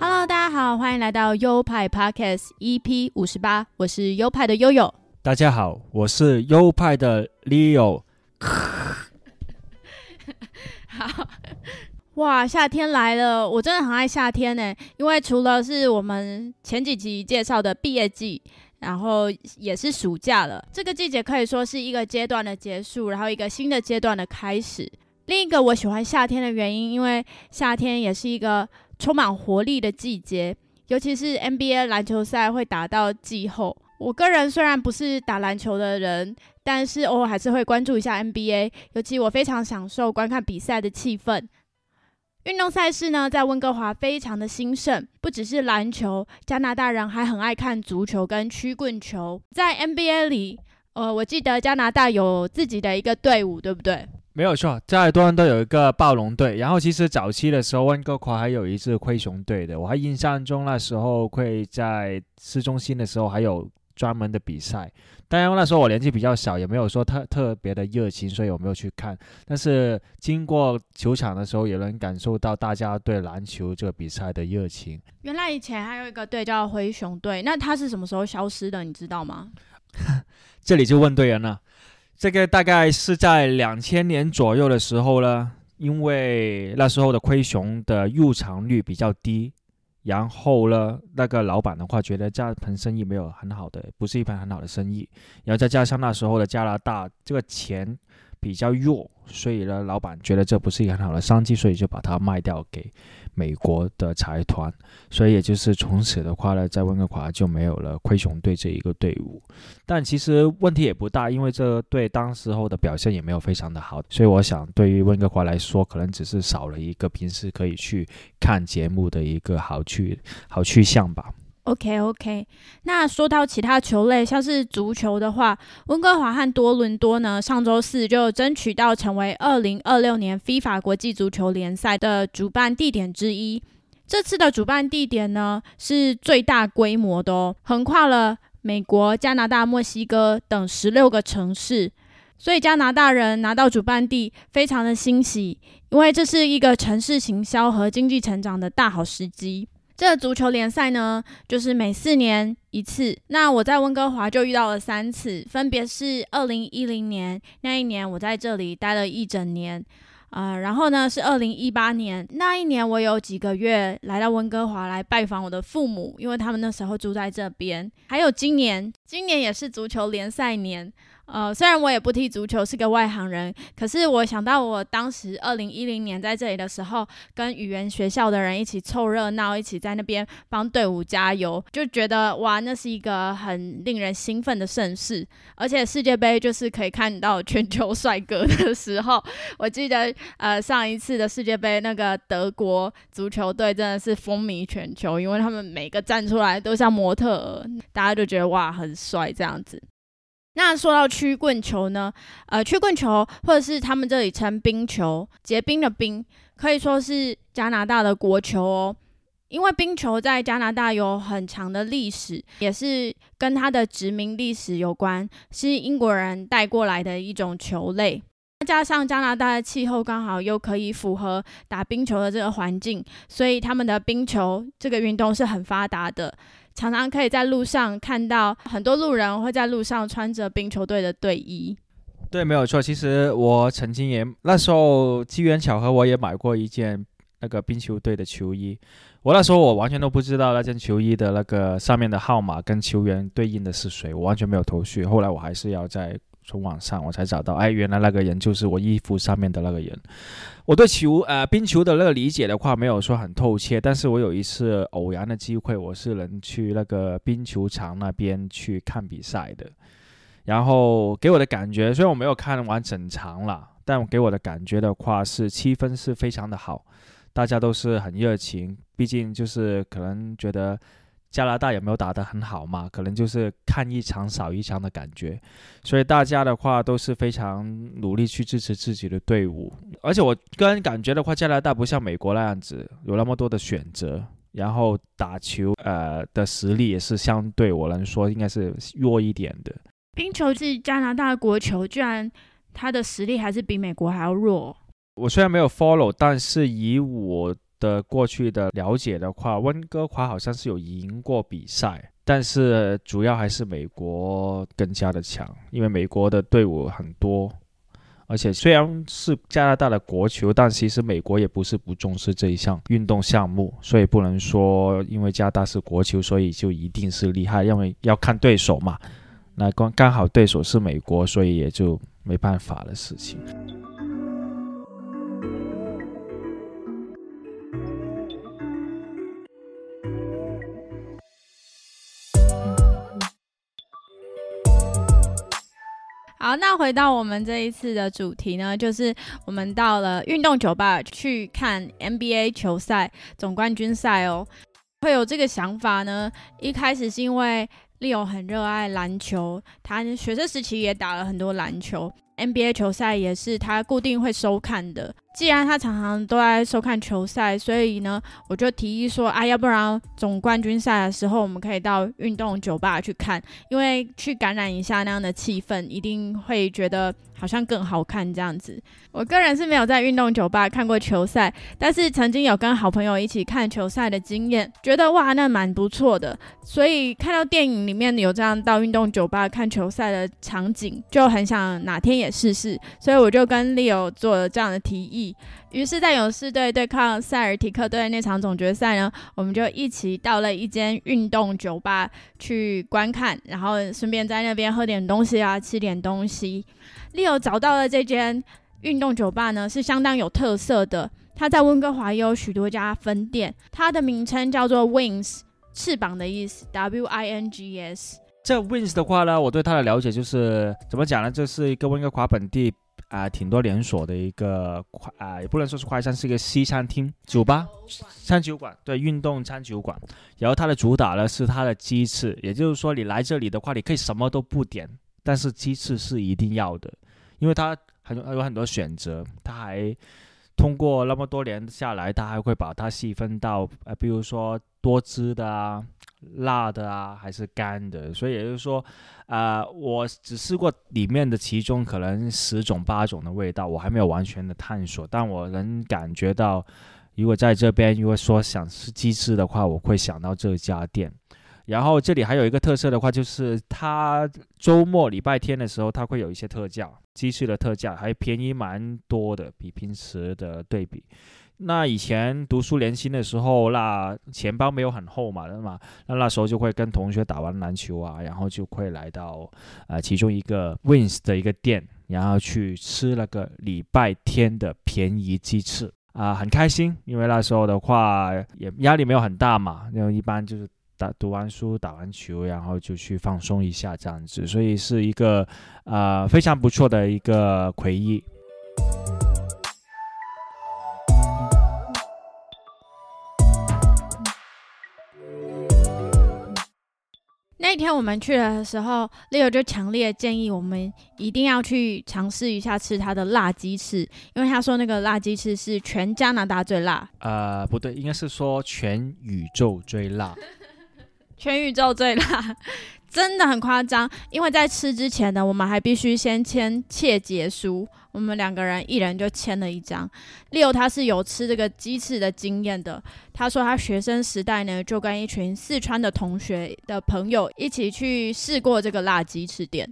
Hello，大家好，欢迎来到优派 Podcast EP 五十八，我是优派的悠悠。大家好，我是优派的 Leo。好，哇，夏天来了，我真的很爱夏天呢，因为除了是我们前几集介绍的毕业季，然后也是暑假了，这个季节可以说是一个阶段的结束，然后一个新的阶段的开始。另一个我喜欢夏天的原因，因为夏天也是一个充满活力的季节，尤其是 NBA 篮球赛会打到季后。我个人虽然不是打篮球的人，但是偶尔还是会关注一下 NBA，尤其我非常享受观看比赛的气氛。运动赛事呢，在温哥华非常的兴盛，不只是篮球，加拿大人还很爱看足球跟曲棍球。在 NBA 里，呃，我记得加拿大有自己的一个队伍，对不对？没有错，在多伦多有一个暴龙队，然后其实早期的时候，温哥华还有一支灰熊队的。我还印象中那时候会在市中心的时候还有专门的比赛。当然那时候我年纪比较小，也没有说特特别的热情，所以我没有去看。但是经过球场的时候，也能感受到大家对篮球这个比赛的热情。原来以前还有一个队叫灰熊队，那它是什么时候消失的？你知道吗？这里就问对人了。这个大概是在两千年左右的时候呢，因为那时候的灰熊的入场率比较低，然后呢，那个老板的话觉得这盆生意没有很好的，不是一盘很好的生意，然后再加上那时候的加拿大这个钱比较弱，所以呢，老板觉得这不是一个很好的商机，所以就把它卖掉给美国的财团，所以也就是从此的话呢，在温哥华就没有了灰熊队这一个队伍。但其实问题也不大，因为这队当时候的表现也没有非常的好，所以我想对于温哥华来说，可能只是少了一个平时可以去看节目的一个好去好去向吧。OK OK，那说到其他球类，像是足球的话，温哥华和多伦多呢，上周四就争取到成为二零二六年 FIFA 国际足球联赛的主办地点之一。这次的主办地点呢，是最大规模的哦，横跨了美国、加拿大、墨西哥等十六个城市，所以加拿大人拿到主办地非常的欣喜，因为这是一个城市行销和经济成长的大好时机。这个足球联赛呢，就是每四年一次。那我在温哥华就遇到了三次，分别是二零一零年那一年，我在这里待了一整年，啊、然后呢是二零一八年那一年，我有几个月来到温哥华来拜访我的父母，因为他们那时候住在这边。还有今年，今年也是足球联赛年。呃，虽然我也不踢足球，是个外行人，可是我想到我当时二零一零年在这里的时候，跟语言学校的人一起凑热闹，一起在那边帮队伍加油，就觉得哇，那是一个很令人兴奋的盛事。而且世界杯就是可以看到全球帅哥的时候，我记得呃上一次的世界杯那个德国足球队真的是风靡全球，因为他们每个站出来都像模特儿，大家就觉得哇很帅这样子。那说到曲棍球呢，呃，曲棍球或者是他们这里称冰球，结冰的冰，可以说是加拿大的国球哦。因为冰球在加拿大有很长的历史，也是跟它的殖民历史有关，是英国人带过来的一种球类。加上加拿大的气候刚好又可以符合打冰球的这个环境，所以他们的冰球这个运动是很发达的。常常可以在路上看到很多路人会在路上穿着冰球队的队衣。对，没有错。其实我曾经也那时候机缘巧合，我也买过一件那个冰球队的球衣。我那时候我完全都不知道那件球衣的那个上面的号码跟球员对应的是谁，我完全没有头绪。后来我还是要在从网上我才找到，哎，原来那个人就是我衣服上面的那个人。我对球呃冰球的那个理解的话没有说很透彻，但是我有一次偶然的机会，我是能去那个冰球场那边去看比赛的。然后给我的感觉，虽然我没有看完整场啦，但给我的感觉的话是气氛是非常的好，大家都是很热情。毕竟就是可能觉得加拿大有没有打得很好嘛？可能就是看一场少一场的感觉。所以大家的话都是非常努力去支持自己的队伍。而且我个人感觉的话，加拿大不像美国那样子有那么多的选择，然后打球呃的实力也是相对我来说应该是弱一点的。冰球是加拿大国球，居然它的实力还是比美国还要弱。我虽然没有 follow，但是以我的过去的了解的话，温哥华好像是有赢过比赛，但是主要还是美国更加的强，因为美国的队伍很多，而且虽然是加拿大的国球，但其实美国也不是不重视这一项运动项目，所以不能说因为加拿大是国球，所以就一定是厉害，因为要看对手嘛。那刚刚好对手是美国，所以也就没办法的事情。好，那回到我们这一次的主题呢，就是我们到了运动酒吧去看 NBA 球赛总冠军赛哦。会有这个想法呢，一开始是因为 Leo 很热爱篮球，他学生时期也打了很多篮球，NBA 球赛也是他固定会收看的。既然他常常都在收看球赛，所以呢，我就提议说，啊，要不然总冠军赛的时候，我们可以到运动酒吧去看，因为去感染一下那样的气氛，一定会觉得好像更好看这样子。我个人是没有在运动酒吧看过球赛，但是曾经有跟好朋友一起看球赛的经验，觉得哇，那蛮不错的。所以看到电影里面有这样到运动酒吧看球赛的场景，就很想哪天也试试。所以我就跟 Leo 做了这样的提议。于是，在勇士队对抗塞尔提克队那场总决赛呢，我们就一起到了一间运动酒吧去观看，然后顺便在那边喝点东西啊，吃点东西。Leo 找到了这间运动酒吧呢，是相当有特色的。它在温哥华也有许多家分店，它的名称叫做 Wings，翅膀的意思，W I N G S。这 Wings 的话呢，我对它的了解就是怎么讲呢？这是一个温哥华本地。啊，挺多连锁的一个快啊，也不能说是快餐，是一个西餐厅、酒吧、餐酒馆，对，运动餐酒馆。然后它的主打呢是它的鸡翅，也就是说你来这里的话，你可以什么都不点，但是鸡翅是一定要的，因为它很有很多选择。它还通过那么多年下来，他还会把它细分到呃，比如说多汁的啊。辣的啊，还是干的？所以也就是说，啊，我只试过里面的其中可能十种八种的味道，我还没有完全的探索。但我能感觉到，如果在这边如果说想吃鸡翅的话，我会想到这家店。然后这里还有一个特色的话，就是它周末礼拜天的时候，它会有一些特价，鸡翅的特价还便宜蛮多的，比平时的对比。那以前读书年轻的时候，那钱包没有很厚嘛，那么那那时候就会跟同学打完篮球啊，然后就会来到呃其中一个 Wins 的一个店，然后去吃那个礼拜天的便宜鸡翅啊，很开心，因为那时候的话也压力没有很大嘛，因为一般就是打读完书、打完球，然后就去放松一下这样子，所以是一个呃非常不错的一个回忆。那天我们去的时候，Leo 就强烈建议我们一定要去尝试一下吃他的辣鸡翅，因为他说那个辣鸡翅是全加拿大最辣。呃，不对，应该是说全宇宙最辣。全宇宙最辣。真的很夸张，因为在吃之前呢，我们还必须先签切结书。我们两个人一人就签了一张。Leo 他是有吃这个鸡翅的经验的，他说他学生时代呢，就跟一群四川的同学的朋友一起去试过这个辣鸡翅店。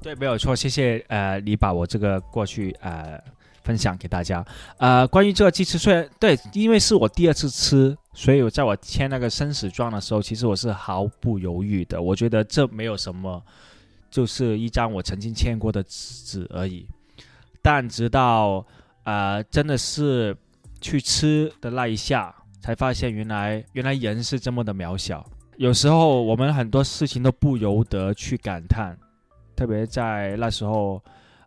对，没有错，谢谢。呃，你把我这个过去呃。分享给大家，呃，关于这个鸡翅，虽然对，因为是我第二次吃，所以在我签那个生死状的时候，其实我是毫不犹豫的。我觉得这没有什么，就是一张我曾经签过的纸而已。但直到呃，真的是去吃的那一下，才发现原来原来人是这么的渺小。有时候我们很多事情都不由得去感叹，特别在那时候。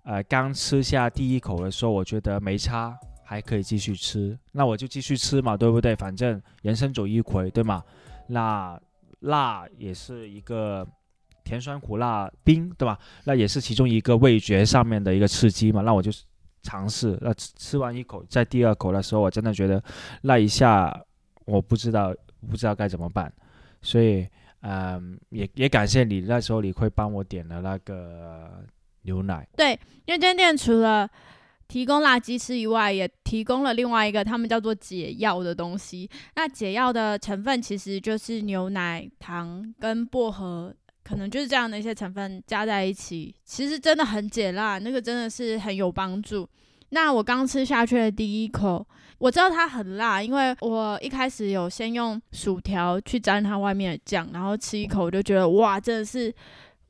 呃，刚吃下第一口的时候，我觉得没差，还可以继续吃，那我就继续吃嘛，对不对？反正人生走一回，对吗？那辣也是一个甜酸苦辣冰，对吧？那也是其中一个味觉上面的一个刺激嘛。那我就尝试，那吃完一口，在第二口的时候，我真的觉得那一下我不知道不知道该怎么办，所以嗯，也也感谢你那时候你会帮我点了那个牛奶。对，因为这间店除了提供辣鸡翅以外，也提供了另外一个他们叫做解药的东西。那解药的成分其实就是牛奶、糖跟薄荷，可能就是这样的一些成分加在一起，其实真的很解辣，那个真的是很有帮助。那我刚吃下去的第一口，我知道它很辣，因为我一开始有先用薯条去沾它外面的酱，然后吃一口我就觉得哇，真的是。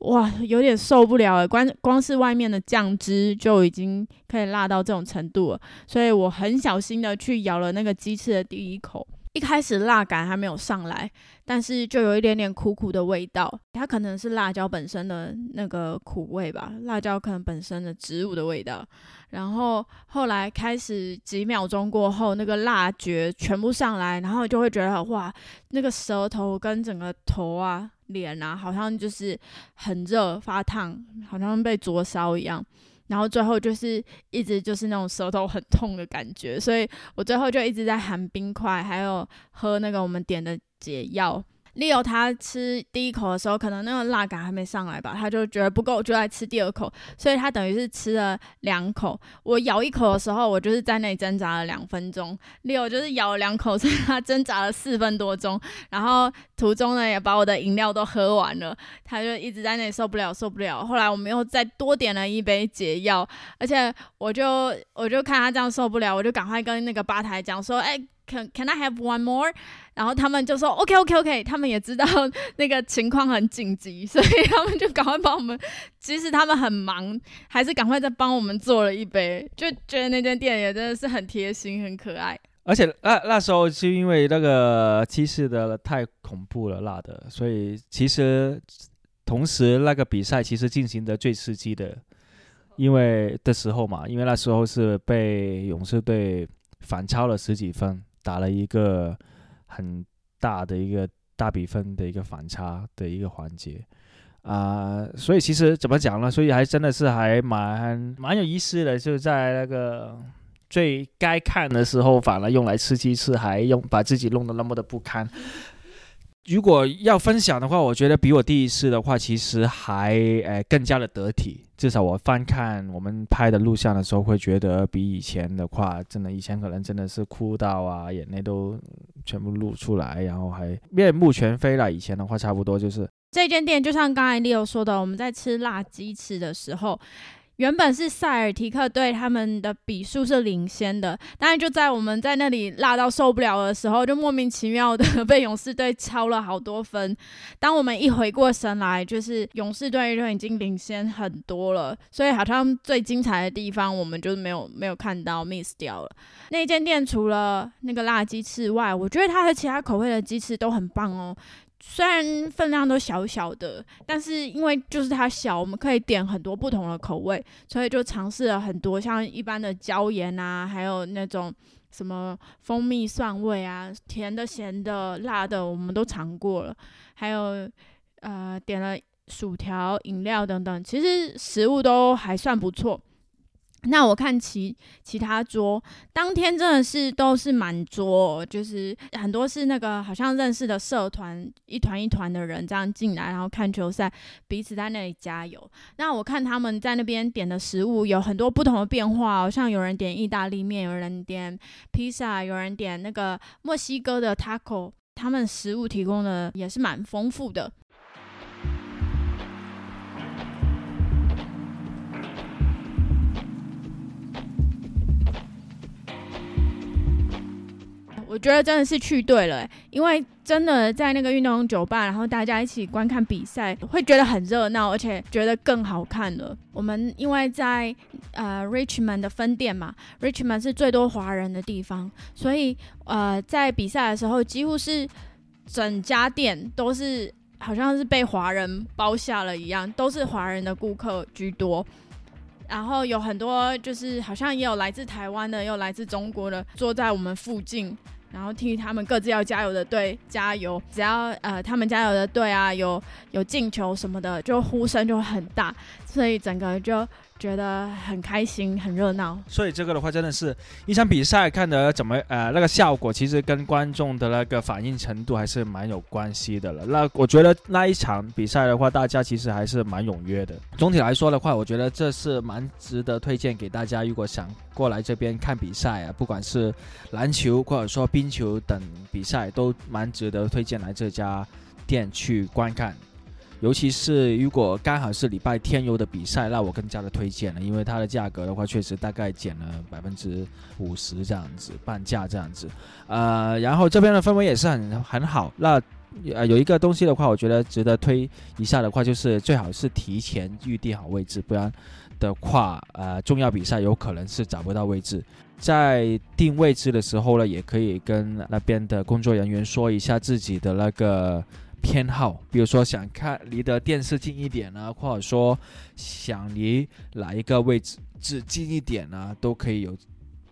哇，有点受不了了，光光是外面的酱汁就已经可以辣到这种程度了，所以我很小心的去咬了那个鸡翅的第一口。一开始辣感还没有上来，但是就有一点点苦苦的味道，它可能是辣椒本身的那个苦味吧，辣椒可能本身的植物的味道。然后后来开始几秒钟过后，那个辣觉全部上来，然后就会觉得哇，那个舌头跟整个头啊、脸啊，好像就是很热发烫，好像被灼烧一样。然后最后就是一直就是那种舌头很痛的感觉，所以我最后就一直在含冰块，还有喝那个我们点的解药。Leo 他吃第一口的时候，可能那个辣感还没上来吧，他就觉得不够，就来吃第二口，所以他等于是吃了两口。我咬一口的时候，我就是在那里挣扎了两分钟，Leo 就是咬了两口，所以他挣扎了四分多钟。然后途中呢，也把我的饮料都喝完了，他就一直在那里受不了，受不了。后来我们又再多点了一杯解药，而且我就我就看他这样受不了，我就赶快跟那个吧台讲说，哎。Can Can I have one more？然后他们就说 OK OK OK，他们也知道那个情况很紧急，所以他们就赶快帮我们，即使他们很忙，还是赶快再帮我们做了一杯，就觉得那间店也真的是很贴心、很可爱。而且那那时候是因为那个鸡翅的太恐怖了，辣的，所以其实同时那个比赛其实进行的最刺激的，因为的时候嘛，因为那时候是被勇士队反超了十几分。打了一个很大的一个大比分的一个反差的一个环节啊，所以其实怎么讲呢？所以还真的是还蛮蛮有意思的，就在那个最该看的时候，反而用来吃鸡翅，还用把自己弄得那么的不堪。如果要分享的话，我觉得比我第一次的话，其实还诶更加的得体。至少我翻看我们拍的录像的时候，会觉得比以前的话，真的以前可能真的是哭到啊，眼泪都全部露出来，然后还面目全非了。以前的话，差不多就是这间店，就像刚才 Leo 说的，我们在吃辣鸡翅的时候。原本是塞尔提克队他们的比数是领先的，但是就在我们在那里辣到受不了的时候，就莫名其妙的被勇士队超了好多分。当我们一回过神来，就是勇士队就已经领先很多了，所以好像最精彩的地方我们就没有没有看到 miss 掉了。那间店除了那个辣鸡翅外，我觉得它的其他口味的鸡翅都很棒哦。虽然分量都小小的，但是因为就是它小，我们可以点很多不同的口味，所以就尝试了很多，像一般的椒盐啊，还有那种什么蜂蜜蒜味啊，甜的、咸的、辣的，我们都尝过了。还有呃，点了薯条、饮料等等，其实食物都还算不错。那我看其其他桌，当天真的是都是满桌，就是很多是那个好像认识的社团，一团一团的人这样进来，然后看球赛，彼此在那里加油。那我看他们在那边点的食物有很多不同的变化，好像有人点意大利面，有人点披萨，有人点那个墨西哥的 taco，他们食物提供的也是蛮丰富的。我觉得真的是去对了，因为真的在那个运动酒吧，然后大家一起观看比赛，会觉得很热闹，而且觉得更好看了。我们因为在呃 Richmond 的分店嘛，Richmond 是最多华人的地方，所以呃在比赛的时候，几乎是整家店都是好像是被华人包下了一样，都是华人的顾客居多。然后有很多就是好像也有来自台湾的，也有来自中国的，坐在我们附近。然后替他们各自要加油的队加油。只要呃他们加油的队啊有有进球什么的，就呼声就很大，所以整个就。觉得很开心，很热闹。所以这个的话，真的是一场比赛看的怎么呃那个效果，其实跟观众的那个反应程度还是蛮有关系的了。那我觉得那一场比赛的话，大家其实还是蛮踊跃的。总体来说的话，我觉得这是蛮值得推荐给大家。如果想过来这边看比赛啊，不管是篮球或者说冰球等比赛，都蛮值得推荐来这家店去观看。尤其是如果刚好是礼拜天有的比赛，那我更加的推荐了，因为它的价格的话，确实大概减了百分之五十这样子，半价这样子。呃，然后这边的氛围也是很很好。那呃有一个东西的话，我觉得值得推一下的话，就是最好是提前预定好位置，不然的话，呃，重要比赛有可能是找不到位置。在定位置的时候呢，也可以跟那边的工作人员说一下自己的那个。偏好，比如说想看离的电视近一点呢，或者说想离哪一个位置置近一点呢，都可以有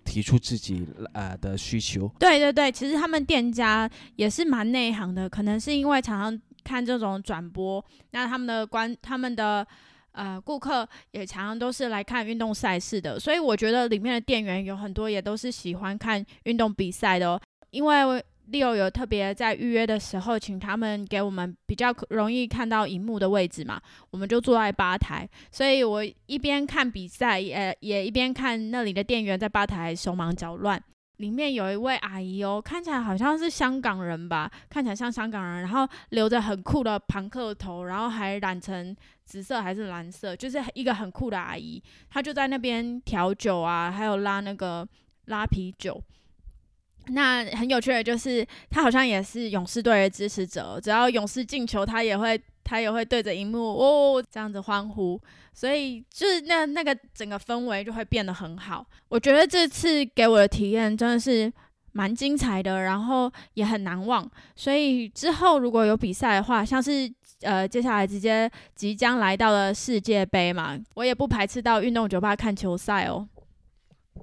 提出自己呃的需求。对对对，其实他们店家也是蛮内行的，可能是因为常常看这种转播，那他们的观他们的呃顾客也常常都是来看运动赛事的，所以我觉得里面的店员有很多也都是喜欢看运动比赛的，哦，因为。六有特别在预约的时候，请他们给我们比较容易看到荧幕的位置嘛，我们就坐在吧台，所以我一边看比赛，也也一边看那里的店员在吧台手忙脚乱。里面有一位阿姨哦，看起来好像是香港人吧，看起来像香港人，然后留着很酷的庞克头，然后还染成紫色还是蓝色，就是一个很酷的阿姨。她就在那边调酒啊，还有拉那个拉啤酒。那很有趣的就是，他好像也是勇士队的支持者，只要勇士进球，他也会他也会对着荧幕哦这样子欢呼，所以就是那那个整个氛围就会变得很好。我觉得这次给我的体验真的是蛮精彩的，然后也很难忘。所以之后如果有比赛的话，像是呃接下来直接即将来到了世界杯嘛，我也不排斥到运动酒吧看球赛哦。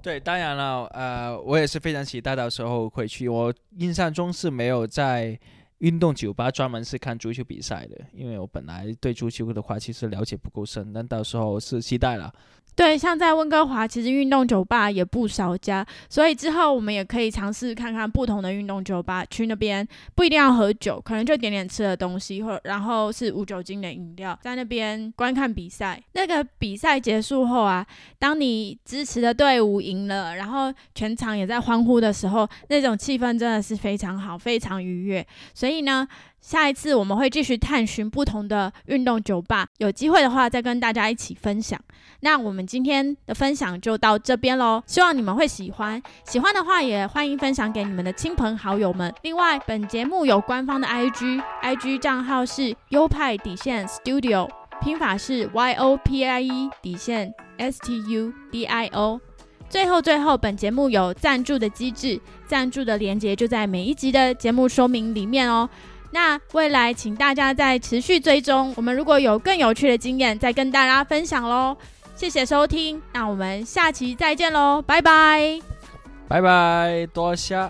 对，当然了，呃，我也是非常期待到时候会去。我印象中是没有在运动酒吧专门是看足球比赛的，因为我本来对足球的话其实了解不够深，但到时候是期待了。对，像在温哥华，其实运动酒吧也不少家，所以之后我们也可以尝试看看不同的运动酒吧，去那边不一定要喝酒，可能就点点吃的东西，或然后是无酒精的饮料，在那边观看比赛。那个比赛结束后啊，当你支持的队伍赢了，然后全场也在欢呼的时候，那种气氛真的是非常好，非常愉悦。所以呢。下一次我们会继续探寻不同的运动酒吧，有机会的话再跟大家一起分享。那我们今天的分享就到这边喽，希望你们会喜欢。喜欢的话也欢迎分享给你们的亲朋好友们。另外，本节目有官方的 IG，IG 账号是优派底线 Studio，拼法是 Y O P I E 底线 S T U D I O。最后，最后，本节目有赞助的机制，赞助的链接就在每一集的节目说明里面哦。那未来，请大家再持续追踪，我们如果有更有趣的经验，再跟大家分享喽。谢谢收听，那我们下期再见喽，拜拜，拜拜，多谢。